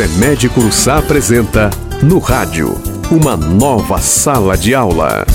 CEMED Curuçá apresenta No Rádio, uma nova sala de aula.